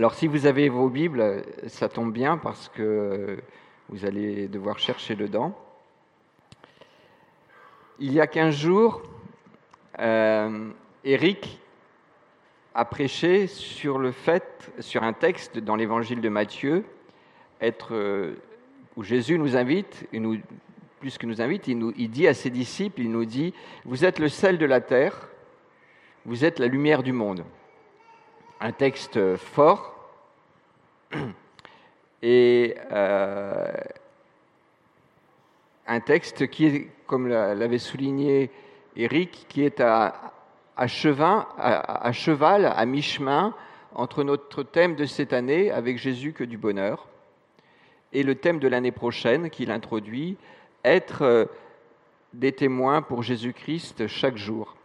Alors si vous avez vos Bibles, ça tombe bien parce que vous allez devoir chercher dedans. Il y a 15 jours, euh, Eric a prêché sur le fait, sur un texte dans l'évangile de Matthieu, euh, où Jésus nous invite, et plus que nous invite, il, nous, il dit à ses disciples, il nous dit, vous êtes le sel de la terre, vous êtes la lumière du monde. Un texte fort et euh, un texte qui est, comme l'avait souligné Eric, qui est à, à, à, cheval, à mi-chemin entre notre thème de cette année, avec Jésus que du bonheur, et le thème de l'année prochaine qu'il introduit, être euh, des témoins pour Jésus-Christ chaque jour.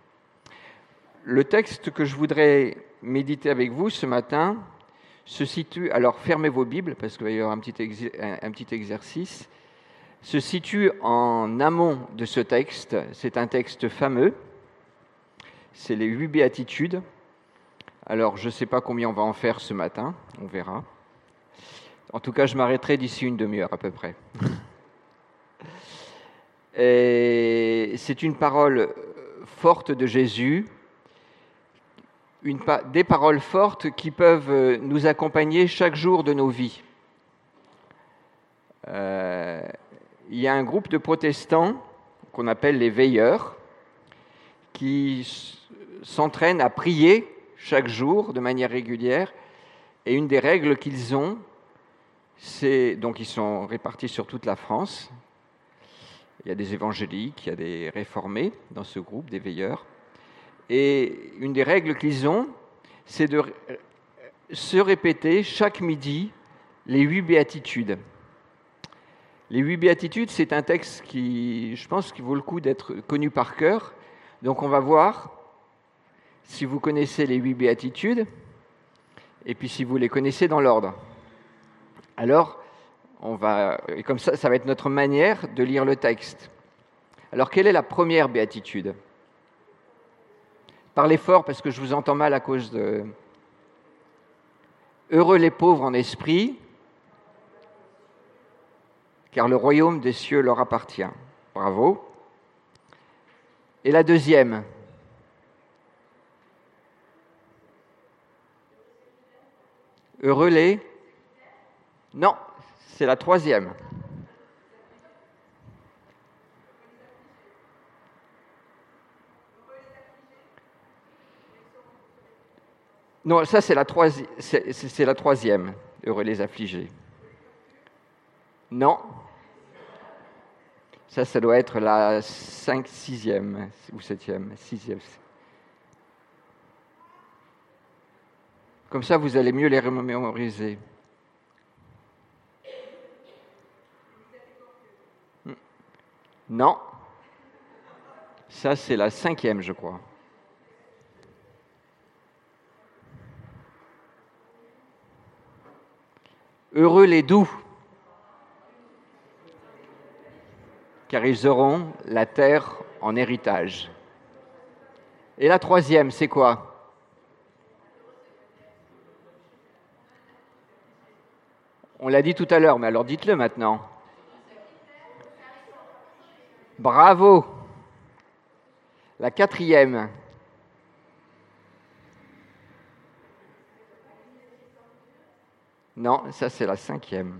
Le texte que je voudrais méditer avec vous ce matin se situe, alors fermez vos Bibles parce qu'il va y avoir un petit, un petit exercice, se situe en amont de ce texte. C'est un texte fameux, c'est les huit béatitudes. Alors je ne sais pas combien on va en faire ce matin, on verra. En tout cas, je m'arrêterai d'ici une demi-heure à peu près. c'est une parole forte de Jésus, des paroles fortes qui peuvent nous accompagner chaque jour de nos vies. Euh, il y a un groupe de protestants qu'on appelle les veilleurs qui s'entraînent à prier chaque jour de manière régulière. Et une des règles qu'ils ont, c'est donc ils sont répartis sur toute la France. Il y a des évangéliques, il y a des réformés dans ce groupe, des veilleurs. Et une des règles qu'ils ont, c'est de se répéter chaque midi les huit béatitudes. Les huit béatitudes, c'est un texte qui, je pense, qui vaut le coup d'être connu par cœur. Donc on va voir si vous connaissez les huit béatitudes et puis si vous les connaissez dans l'ordre. Alors, on va, et comme ça, ça va être notre manière de lire le texte. Alors, quelle est la première béatitude? Parlez fort parce que je vous entends mal à cause de. Heureux les pauvres en esprit, car le royaume des cieux leur appartient. Bravo. Et la deuxième Heureux les Non, c'est la troisième. Non, ça c'est la, c'est la troisième. Heureux les affligés. Non, ça, ça doit être la 5, 6e ou 7e, 6e. Comme ça, vous allez mieux les mémoriser. Hmm. Non. Ça, c'est la cinquième, je crois. Heureux les doux. car ils auront la terre en héritage. Et la troisième, c'est quoi? On l'a dit tout à l'heure, mais alors dites-le maintenant. Bravo. La quatrième. Non, ça c'est la cinquième.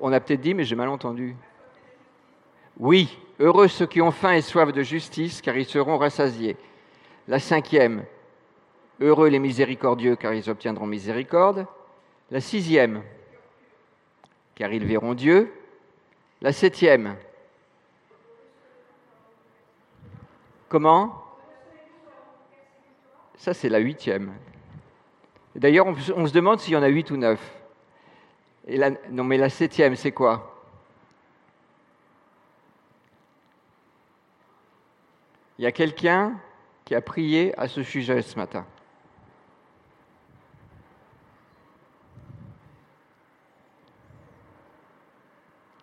On a peut-être dit, mais j'ai mal entendu. Oui, heureux ceux qui ont faim et soif de justice, car ils seront rassasiés. La cinquième, heureux les miséricordieux, car ils obtiendront miséricorde. La sixième, car ils verront Dieu. La septième, comment? Ça, c'est la huitième. D'ailleurs, on, se demande s'il y en a huit ou neuf non, mais la septième, c'est quoi? Il y a quelqu'un qui a prié à ce sujet ce matin.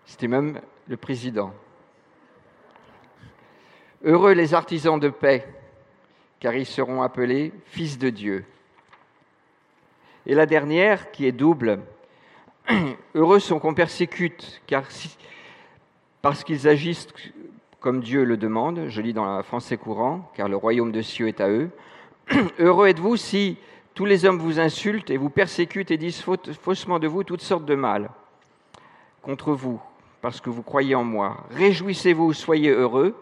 C'était même le président. Heureux les artisans de paix, car ils seront appelés fils de Dieu. Et la dernière, qui est double, Heureux sont qu'on persécute, car parce qu'ils agissent comme Dieu le demande, je lis dans la français courant, car le royaume de cieux est à eux. Heureux êtes-vous si tous les hommes vous insultent et vous persécutent et disent faussement de vous toutes sortes de mal contre vous, parce que vous croyez en moi. Réjouissez-vous, soyez heureux,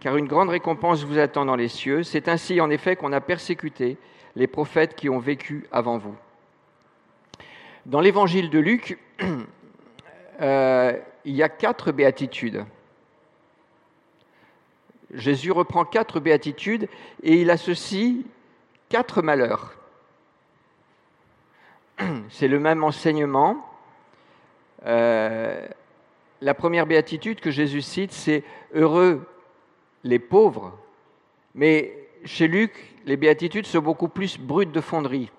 car une grande récompense vous attend dans les cieux. C'est ainsi en effet qu'on a persécuté les prophètes qui ont vécu avant vous. Dans l'évangile de Luc, euh, il y a quatre béatitudes. Jésus reprend quatre béatitudes et il associe quatre malheurs. C'est le même enseignement. Euh, la première béatitude que Jésus cite, c'est Heureux les pauvres. Mais chez Luc, les béatitudes sont beaucoup plus brutes de fonderie.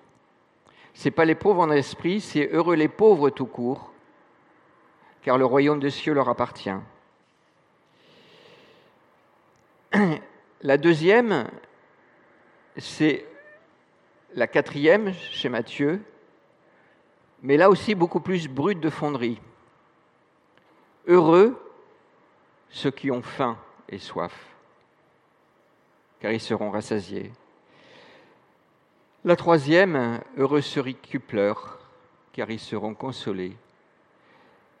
Ce n'est pas les pauvres en esprit, c'est Heureux les pauvres tout court, car le royaume des cieux leur appartient. La deuxième, c'est la quatrième chez Matthieu, mais là aussi beaucoup plus brute de fonderie. Heureux ceux qui ont faim et soif, car ils seront rassasiés. La troisième, heureux ceux qui pleurent, car ils seront consolés.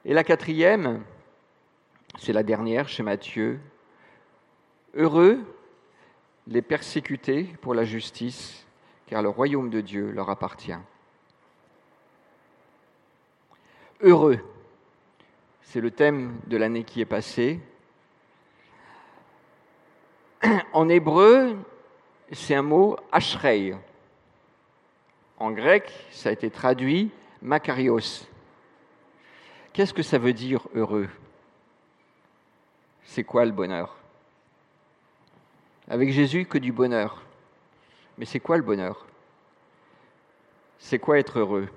Et la quatrième, c'est la dernière chez Matthieu, heureux les persécutés pour la justice, car le royaume de Dieu leur appartient. Heureux, c'est le thème de l'année qui est passée. En hébreu, c'est un mot ashrei. En grec, ça a été traduit makarios. Qu'est-ce que ça veut dire heureux? C'est quoi le bonheur? Avec Jésus, que du bonheur. Mais c'est quoi le bonheur? C'est quoi être heureux?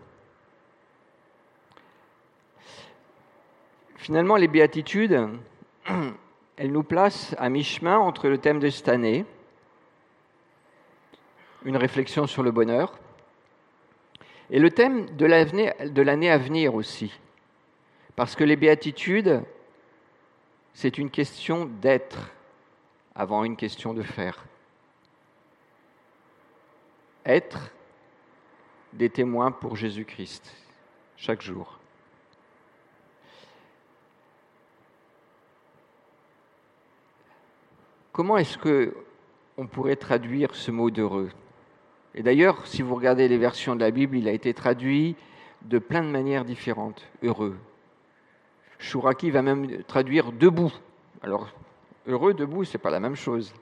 Finalement, les béatitudes, elles nous placent à mi-chemin entre le thème de cette année, une réflexion sur le bonheur, et le thème de l'année à venir aussi. Parce que les béatitudes, c'est une question d'être avant une question de faire. Être des témoins pour Jésus-Christ chaque jour. Comment est-ce que on pourrait traduire ce mot d'heureux? Et d'ailleurs, si vous regardez les versions de la Bible, il a été traduit de plein de manières différentes. Heureux. Chouraki va même traduire debout. Alors, heureux debout, c'est pas la même chose.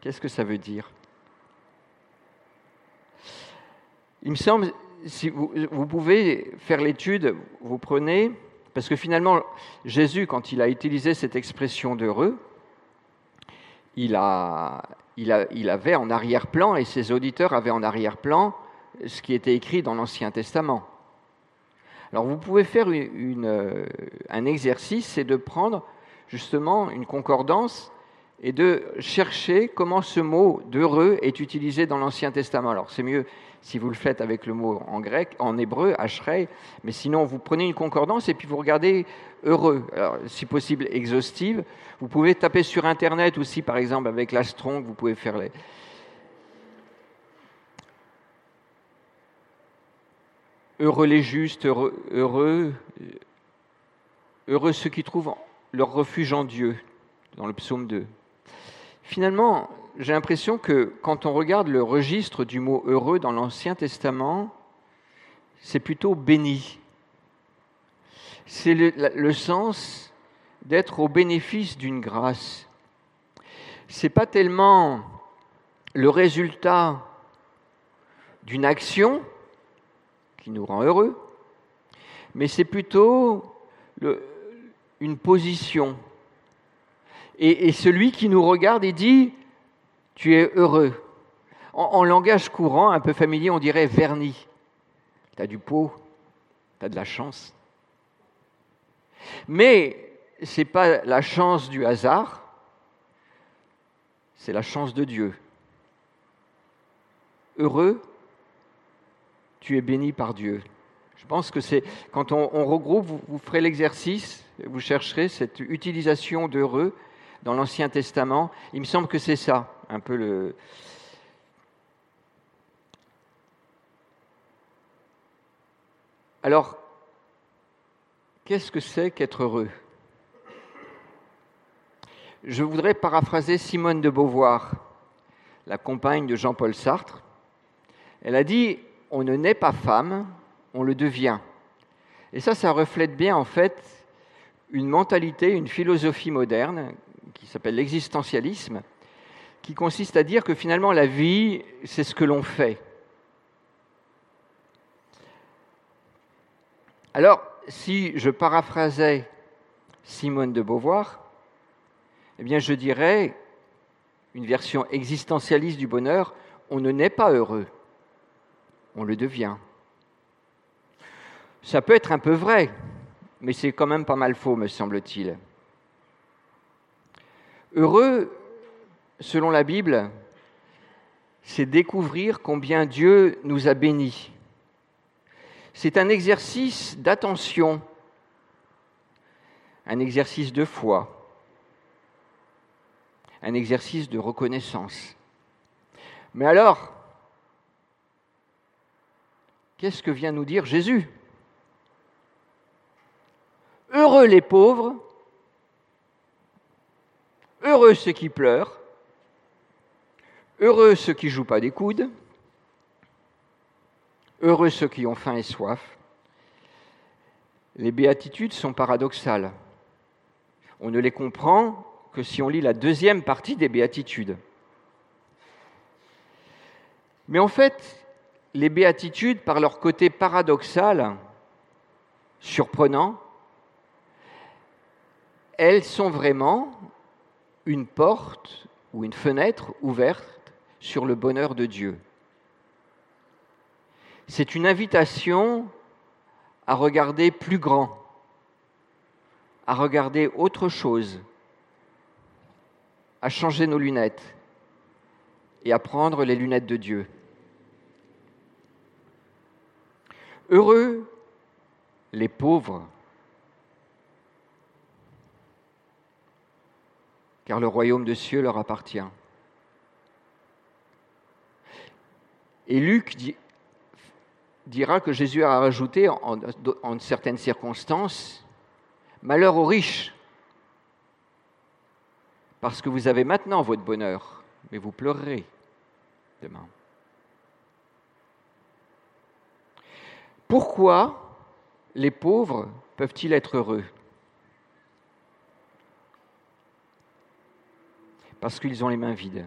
Qu'est-ce que ça veut dire? Il me semble, si vous, vous pouvez faire l'étude, vous prenez, parce que finalement, Jésus, quand il a utilisé cette expression d'heureux, il, avait en arrière-plan, et ses auditeurs avaient en arrière-plan, ce qui était écrit dans l'Ancien Testament. Alors vous pouvez faire un exercice, c'est de prendre justement une concordance et de chercher comment ce mot d'heureux est utilisé dans l'Ancien Testament. Alors c'est mieux si vous le faites avec le mot en grec, en hébreu, ashrei, mais sinon vous prenez une concordance et puis vous regardez heureux, alors, si possible exhaustive. Vous pouvez taper sur Internet aussi, par exemple avec la Strong, vous pouvez faire les... Heureux les justes, heureux, heureux, heureux ceux qui trouvent leur refuge en Dieu, dans le psaume 2. Finalement, j'ai l'impression que quand on regarde le registre du mot heureux dans l'Ancien Testament, c'est plutôt béni. C'est le, sens d'être au bénéfice d'une grâce. C'est pas tellement le résultat d'une action qui nous rend heureux, mais c'est plutôt une position. Et, et celui qui nous regarde et dit tu es heureux. En, langage courant, un peu familier, on dirait verni. Tu as du pot, tu as de la chance. Mais ce n'est pas la chance du hasard, c'est la chance de Dieu. Heureux, tu es béni par Dieu. Je pense que c'est quand on, regroupe, vous, ferez l'exercice, vous chercherez cette utilisation d'heureux dans l'Ancien Testament. Il me semble que c'est ça, un peu le. Alors, qu'est-ce que c'est qu'être heureux? Je voudrais paraphraser Simone de Beauvoir, la compagne de Jean-Paul Sartre. Elle a dit On ne naît pas femme, on le devient. Et ça, ça reflète bien en fait une mentalité, une philosophie moderne qui s'appelle l'existentialisme, qui consiste à dire que finalement la vie, c'est ce que l'on fait. Alors, si je paraphrasais Simone de Beauvoir, eh bien je dirais, une version existentialiste du bonheur, on ne naît pas heureux, on le devient. Ça peut être un peu vrai, mais c'est quand même pas mal faux, me semble-t-il. Heureux, selon la Bible, c'est découvrir combien Dieu nous a bénis. C'est un exercice d'attention, un exercice de foi, un exercice de reconnaissance. Mais alors, qu'est-ce que vient nous dire Jésus? Heureux les pauvres, heureux ceux qui pleurent, heureux ceux qui jouent pas des coudes, heureux ceux qui ont faim et soif. Les béatitudes sont paradoxales. On ne les comprend que si on lit la deuxième partie des béatitudes. Mais en fait, les béatitudes, par leur côté paradoxal, surprenant, elles sont vraiment une porte ou une fenêtre ouverte sur le bonheur de Dieu. C'est une invitation à regarder plus grand, à regarder autre chose, à changer nos lunettes et à prendre les lunettes de Dieu. Heureux les pauvres car le royaume de cieux leur appartient. Et Luc dira que Jésus a rajouté en, certaines circonstances, Malheur aux riches, parce que vous avez maintenant votre bonheur, mais vous pleurerez demain. Pourquoi les pauvres peuvent-ils être heureux? Parce qu'ils ont les mains vides.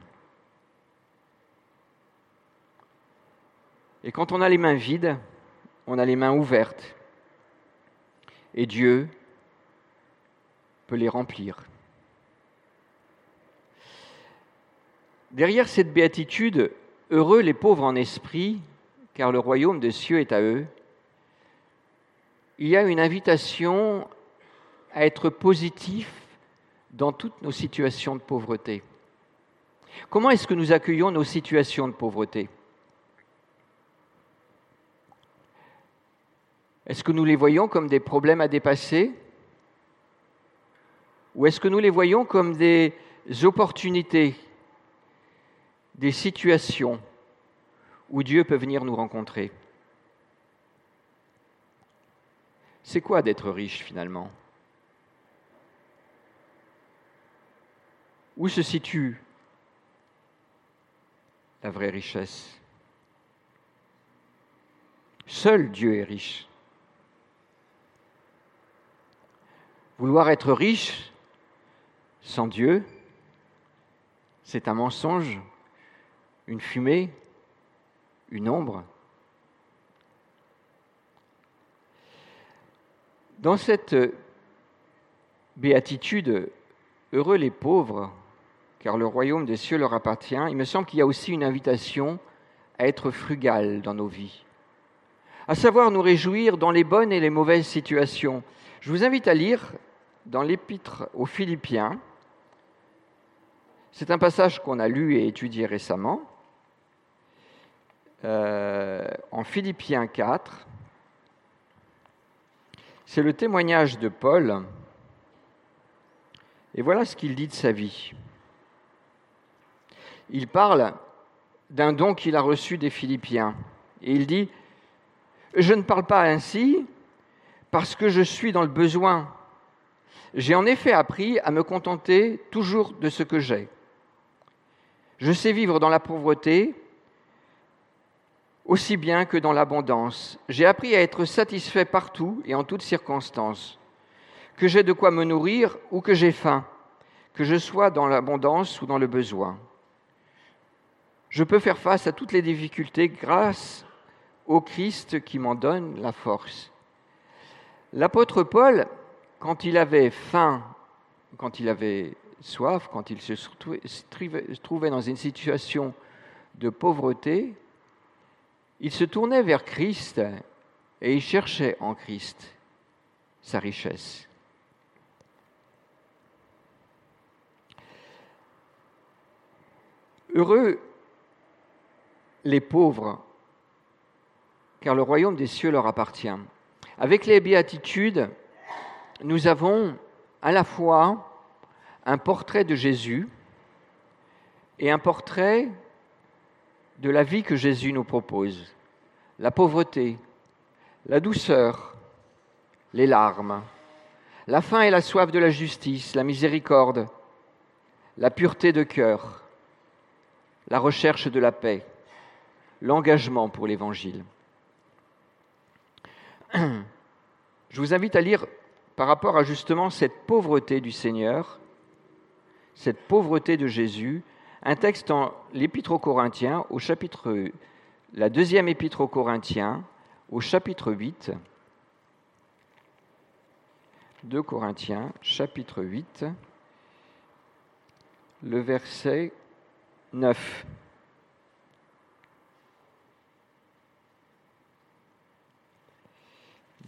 Et quand on a les mains vides, on a les mains ouvertes. Et Dieu peut les remplir. Derrière cette béatitude, heureux les pauvres en esprit, car le royaume des cieux est à eux, il y a une invitation à être positif dans toutes nos situations de pauvreté. Comment est-ce que nous accueillons nos situations de pauvreté? Est-ce que nous les voyons comme des problèmes à dépasser? Ou est-ce que nous les voyons comme des opportunités, des situations où Dieu peut venir nous rencontrer? C'est quoi d'être riche finalement? Où se situe la vraie richesse? Seul Dieu est riche. Vouloir être riche sans Dieu, c'est un mensonge, une fumée, une ombre. Dans cette béatitude, heureux les pauvres, car le royaume des cieux leur appartient, il me semble qu'il y a aussi une invitation à être frugal dans nos vies, à savoir nous réjouir dans les bonnes et les mauvaises situations. Je vous invite à lire dans l'épître aux Philippiens, C'est un passage qu'on a lu et étudié récemment euh, en Philippiens 4. C'est le témoignage de Paul. Et voilà ce qu'il dit de sa vie. Il parle d'un don qu'il a reçu des Philippiens. Et il dit, je ne parle pas ainsi parce que je suis dans le besoin. J'ai en effet appris à me contenter toujours de ce que j'ai. Je sais vivre dans la pauvreté aussi bien que dans l'abondance. J'ai appris à être satisfait partout et en toutes circonstances, que j'ai de quoi me nourrir ou que j'ai faim, que je sois dans l'abondance ou dans le besoin. Je peux faire face à toutes les difficultés grâce au Christ qui m'en donne la force. L'apôtre Paul, quand il avait faim, quand il avait soif, quand il se trouvait dans une situation de pauvreté, il se tournait vers Christ et il cherchait en Christ sa richesse. Heureux les pauvres, car le royaume des cieux leur appartient. Avec les béatitudes, nous avons à la fois un portrait de Jésus et un portrait de la vie que Jésus nous propose. La pauvreté, la douceur, les larmes, la faim et la soif de la justice, la miséricorde, la pureté de cœur, la recherche de la paix, l'engagement pour l'Évangile. Je vous invite à lire par rapport à justement cette pauvreté du Seigneur, cette pauvreté de Jésus, un texte dans l'Épître aux Corinthiens, au chapitre, la deuxième Épître aux Corinthiens, au chapitre 8. 2 Corinthiens, chapitre 8, le verset 9.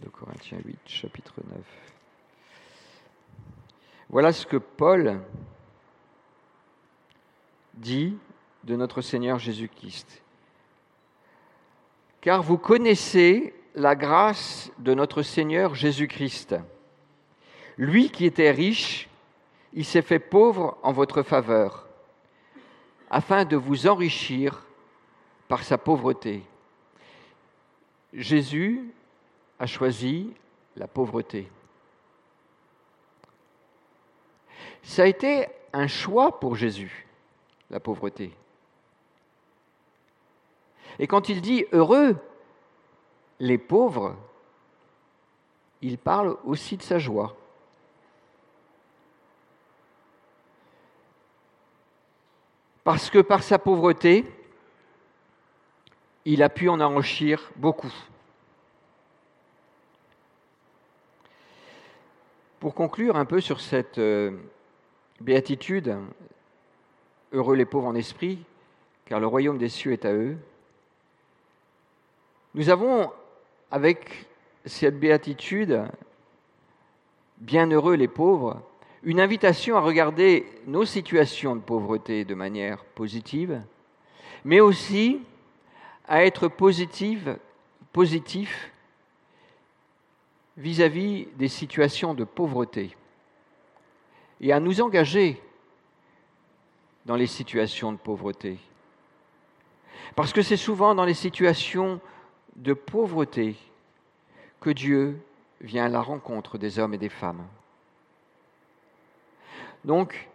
2 Corinthiens 8, chapitre 9. Voilà ce que Paul dit de notre Seigneur Jésus-Christ. Car vous connaissez la grâce de notre Seigneur Jésus-Christ. Lui qui était riche, il s'est fait pauvre en votre faveur, afin de vous enrichir par sa pauvreté. Jésus a choisi la pauvreté. Ça a été un choix pour Jésus la pauvreté. Et quand il dit heureux les pauvres, il parle aussi de sa joie. Parce que par sa pauvreté, il a pu en enrichir beaucoup. Pour conclure un peu sur cette euh, béatitude, Heureux les pauvres en esprit, car le royaume des cieux est à eux. Nous avons, avec cette béatitude, bienheureux les pauvres, une invitation à regarder nos situations de pauvreté de manière positive, mais aussi à être positive, positif vis-à-vis -vis des situations de pauvreté et à nous engager dans les situations de pauvreté. Parce que c'est souvent dans les situations de pauvreté que Dieu vient à la rencontre des hommes et des femmes. Donc,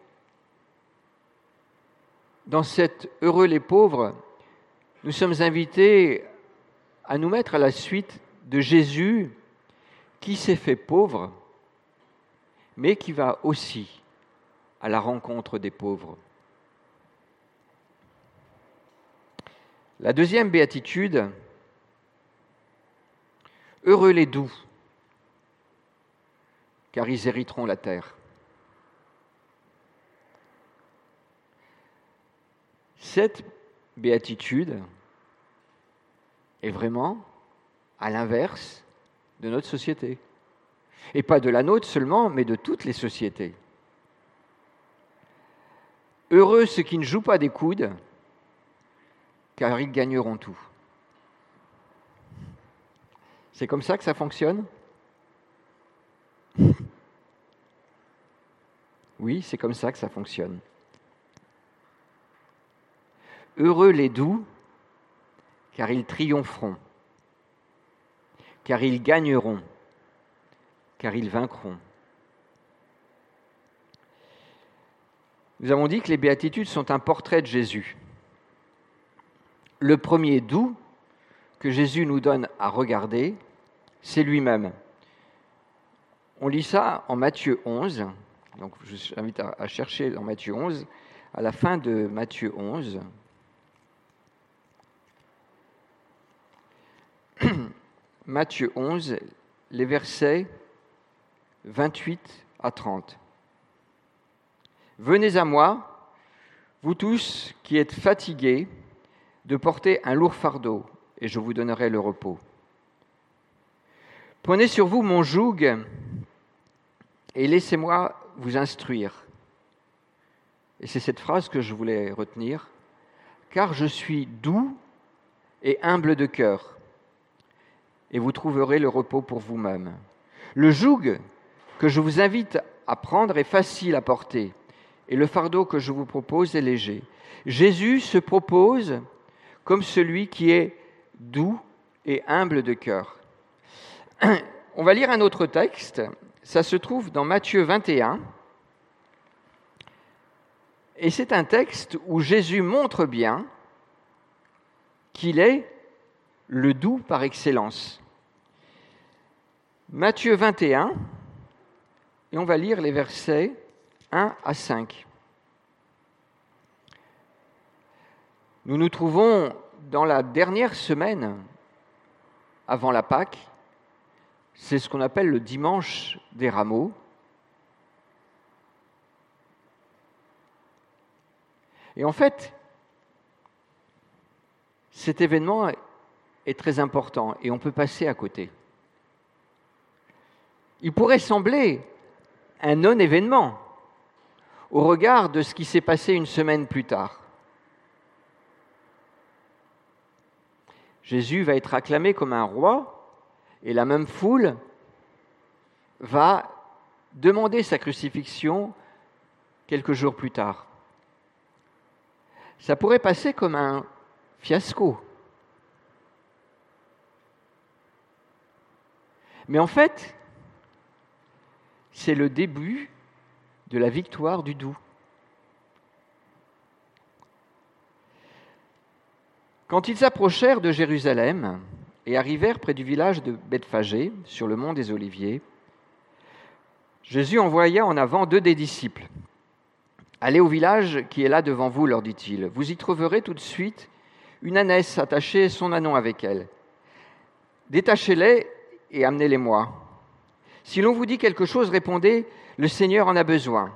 dans cette Heureux les pauvres, nous sommes invités à nous mettre à la suite de Jésus qui s'est fait pauvre, mais qui va aussi à la rencontre des pauvres. La deuxième béatitude, heureux les doux, car ils hériteront la terre. Cette béatitude est vraiment à l'inverse de notre société. Et pas de la nôtre seulement, mais de toutes les sociétés. Heureux ceux qui ne jouent pas des coudes, car ils gagneront tout. C'est comme ça que ça fonctionne? Oui, c'est comme ça que ça fonctionne. Heureux les doux, car ils triompheront, car ils gagneront, car ils vaincront. Nous avons dit que les béatitudes sont un portrait de Jésus. Le premier doux que Jésus nous donne à regarder, c'est lui-même. On lit ça en Matthieu 11, donc je vous invite à, chercher dans Matthieu 11, à la fin de Matthieu 11. Matthieu 11, les versets 28 à 30. Venez à moi, vous tous qui êtes fatigués de porter un lourd fardeau, et je vous donnerai le repos. Prenez sur vous mon joug et laissez-moi vous instruire. Et c'est cette phrase que je voulais retenir. Car je suis doux et humble de cœur, et vous trouverez le repos pour vous-même. Le joug que je vous invite à prendre est facile à porter, et le fardeau que je vous propose est léger. Jésus se propose comme celui qui est doux et humble de cœur. On va lire un autre texte, ça se trouve dans Matthieu 21, et c'est un texte où Jésus montre bien qu'il est le doux par excellence. Matthieu 21, et on va lire les versets 1 à 5. Nous nous trouvons dans la dernière semaine avant la Pâque. C'est ce qu'on appelle le dimanche des rameaux. Et en fait, cet événement est très important et on peut passer à côté. Il pourrait sembler un non-événement au regard de ce qui s'est passé une semaine plus tard. Jésus va être acclamé comme un roi et la même foule va demander sa crucifixion quelques jours plus tard. Ça pourrait passer comme un fiasco. Mais en fait, c'est le début de la victoire du doux. Quand ils approchèrent de Jérusalem et arrivèrent près du village de Bethphagée, sur le mont des Oliviers, Jésus envoya en avant deux des disciples. Allez au village qui est là devant vous, leur dit-il. Vous y trouverez tout de suite une ânesse attachée son anon avec elle. Détachez-les et amenez-les-moi. Si l'on vous dit quelque chose, répondez, le Seigneur en a besoin.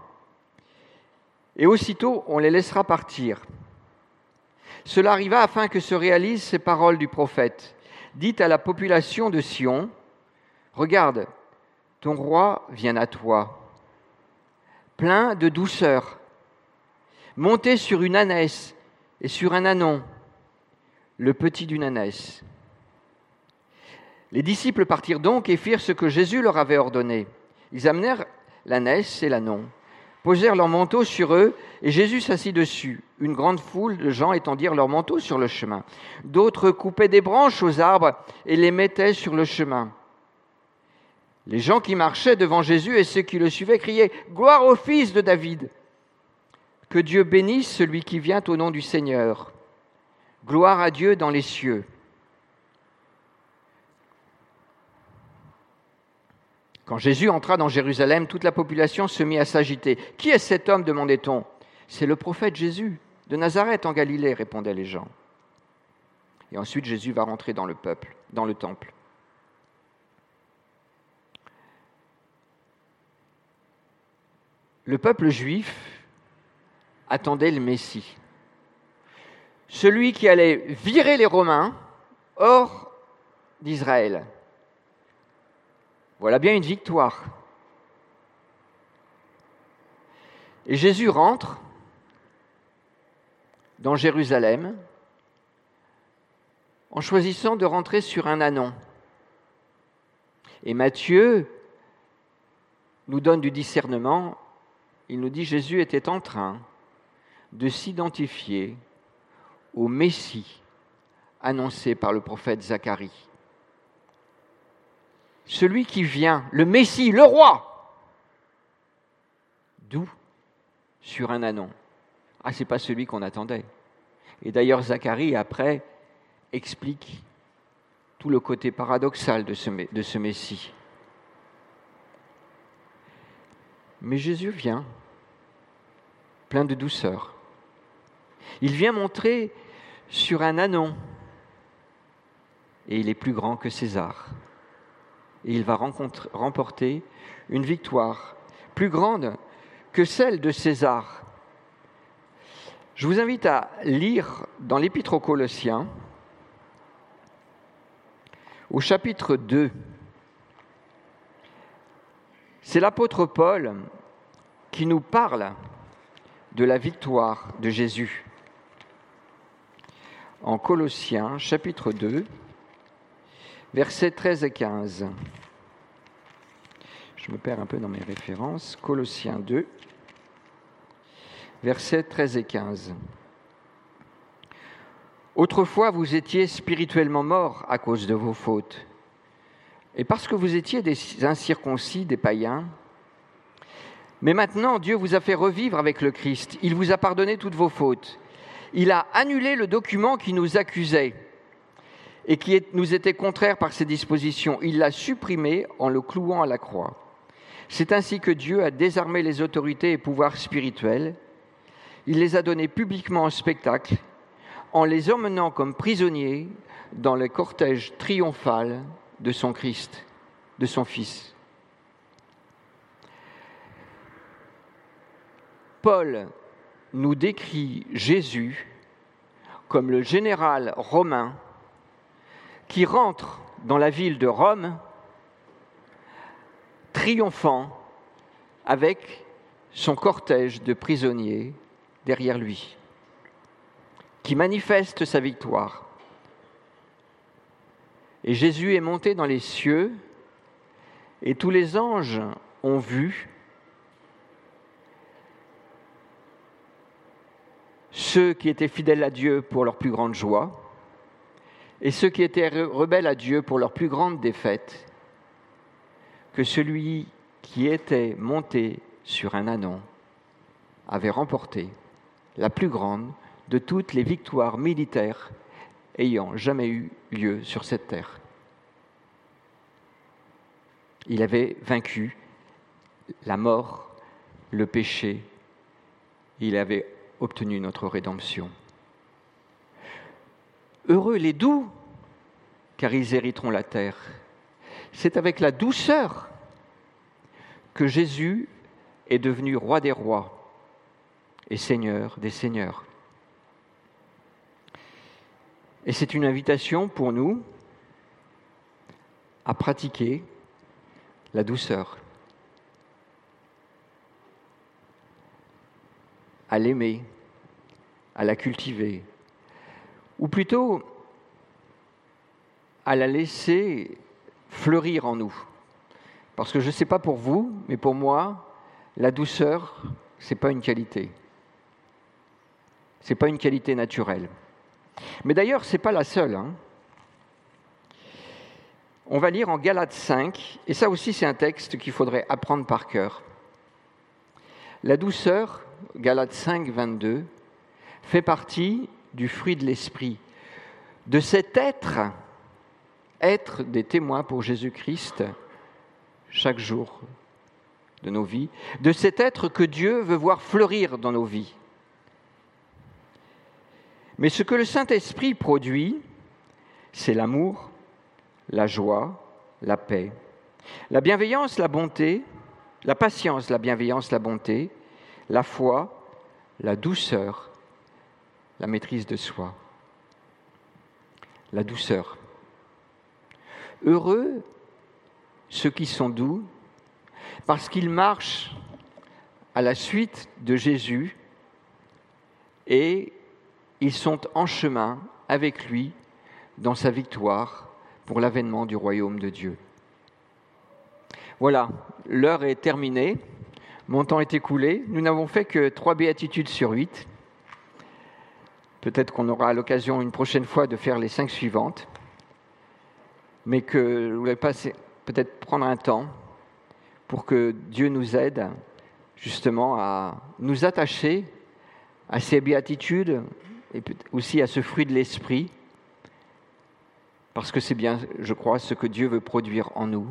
Et aussitôt, on les laissera partir. Cela arriva afin que se réalisent ces paroles du prophète. Dites à la population de Sion, Regarde, ton roi vient à toi, plein de douceur, monté sur une ânesse et sur un anon, le petit d'une ânesse. Les disciples partirent donc et firent ce que Jésus leur avait ordonné. Ils amenèrent l'ânesse et l'anon posèrent leurs manteaux sur eux, et Jésus s'assit dessus. Une grande foule de gens étendirent leurs manteaux sur le chemin. D'autres coupaient des branches aux arbres et les mettaient sur le chemin. Les gens qui marchaient devant Jésus et ceux qui le suivaient criaient Gloire au Fils de David. Que Dieu bénisse celui qui vient au nom du Seigneur. Gloire à Dieu dans les cieux. Quand Jésus entra dans Jérusalem, toute la population se mit à s'agiter. Qui est cet homme demandait-on. C'est le prophète Jésus de Nazareth en Galilée, répondaient les gens. Et ensuite Jésus va rentrer dans le peuple, dans le temple. Le peuple juif attendait le Messie, celui qui allait virer les Romains hors d'Israël. Voilà bien une victoire. Et Jésus rentre dans Jérusalem en choisissant de rentrer sur un anon. Et Matthieu nous donne du discernement. Il nous dit Jésus était en train de s'identifier au Messie annoncé par le prophète Zacharie. Celui qui vient, le Messie, le roi, d'où Sur un anon. Ah, c'est pas celui qu'on attendait. Et d'ailleurs, Zacharie, après, explique tout le côté paradoxal de ce, Messie. Mais Jésus vient, plein de douceur. Il vient montrer sur un anon, et il est plus grand que César. Et il va remporter une victoire plus grande que celle de César. Je vous invite à lire dans l'Épître aux Colossiens, au chapitre 2, c'est l'apôtre Paul qui nous parle de la victoire de Jésus. En Colossiens chapitre 2, versets 13 et 15. Je me perds un peu dans mes références. Colossiens 2, versets 13 et 15. Autrefois, vous étiez spirituellement morts à cause de vos fautes. Et parce que vous étiez des incirconcis, des païens, mais maintenant Dieu vous a fait revivre avec le Christ. Il vous a pardonné toutes vos fautes. Il a annulé le document qui nous accusait et qui nous était contraire par ses dispositions. Il l'a supprimé en le clouant à la croix. C'est ainsi que Dieu a désarmé les autorités et pouvoirs spirituels. Il les a donnés publiquement en spectacle en les emmenant comme prisonniers dans le cortège triomphal de son Christ, de son Fils. Paul nous décrit Jésus comme le général romain qui rentre dans la ville de Rome triomphant avec son cortège de prisonniers derrière lui qui manifeste sa victoire. Et Jésus est monté dans les cieux, et tous les anges ont vu ceux qui étaient fidèles à Dieu pour leur plus grande joie, et ceux qui étaient rebelles à Dieu pour leur plus grande défaite, que celui qui était monté sur un anon avait remporté la plus grande de toutes les victoires militaires ayant jamais eu lieu sur cette terre. Il avait vaincu la mort, le péché, il avait obtenu notre rédemption. Heureux les doux, car ils hériteront la terre. C'est avec la douceur que Jésus est devenu roi des rois et seigneur des seigneurs. Et c'est une invitation pour nous à pratiquer la douceur, à l'aimer, à la cultiver, ou plutôt à la laisser fleurir en nous. Parce que je ne sais pas pour vous, mais pour moi, la douceur, ce n'est pas une qualité. Ce n'est pas une qualité naturelle. Mais d'ailleurs, ce n'est pas la seule. Hein. On va lire en Galates 5, et ça aussi c'est un texte qu'il faudrait apprendre par cœur. La douceur, Galates 5, 22, fait partie du fruit de l'esprit, de cet être, être des témoins pour Jésus-Christ chaque jour de nos vies, de cet être que Dieu veut voir fleurir dans nos vies. Mais ce que le Saint-Esprit produit, c'est l'amour, la joie, la paix, la bienveillance, la bonté, la patience, la bienveillance, la bonté, la foi, la douceur, la maîtrise de soi. La douceur. Heureux ceux qui sont doux, parce qu'ils marchent à la suite de Jésus et ils sont en chemin avec lui dans sa victoire pour l'avènement du royaume de Dieu. Voilà, l'heure est terminée, mon temps est écoulé, nous n'avons fait que trois béatitudes sur huit. Peut-être qu'on aura l'occasion une prochaine fois de faire les cinq suivantes, mais que je voulais peut-être prendre un temps pour que Dieu nous aide justement à nous attacher à ces béatitudes et aussi à ce fruit de l'esprit, parce que c'est bien, je crois, ce que Dieu veut produire en nous.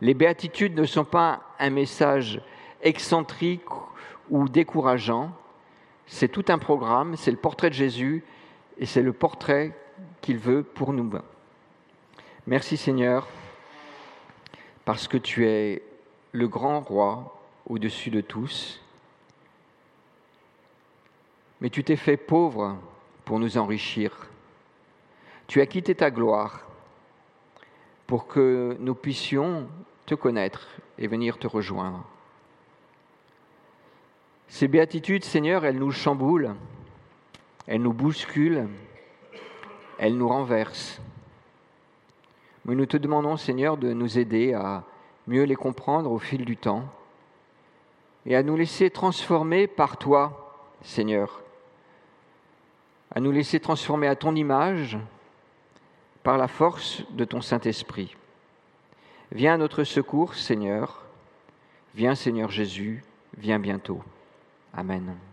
Les béatitudes ne sont pas un message excentrique ou décourageant, c'est tout un programme, c'est le portrait de Jésus et c'est le portrait qu'il veut pour nous. Merci Seigneur, parce que tu es le grand roi au-dessus de tous, mais tu t'es fait pauvre pour nous enrichir. Tu as quitté ta gloire pour que nous puissions te connaître et venir te rejoindre. Ces béatitudes, Seigneur, elles nous chamboulent, elles nous bousculent, elles nous renversent. Mais nous te demandons, Seigneur, de nous aider à mieux les comprendre au fil du temps et à nous laisser transformer par toi, Seigneur, à nous laisser transformer à ton image par la force de ton Saint-Esprit. Viens à notre secours, Seigneur. Viens, Seigneur Jésus, viens bientôt. Amen.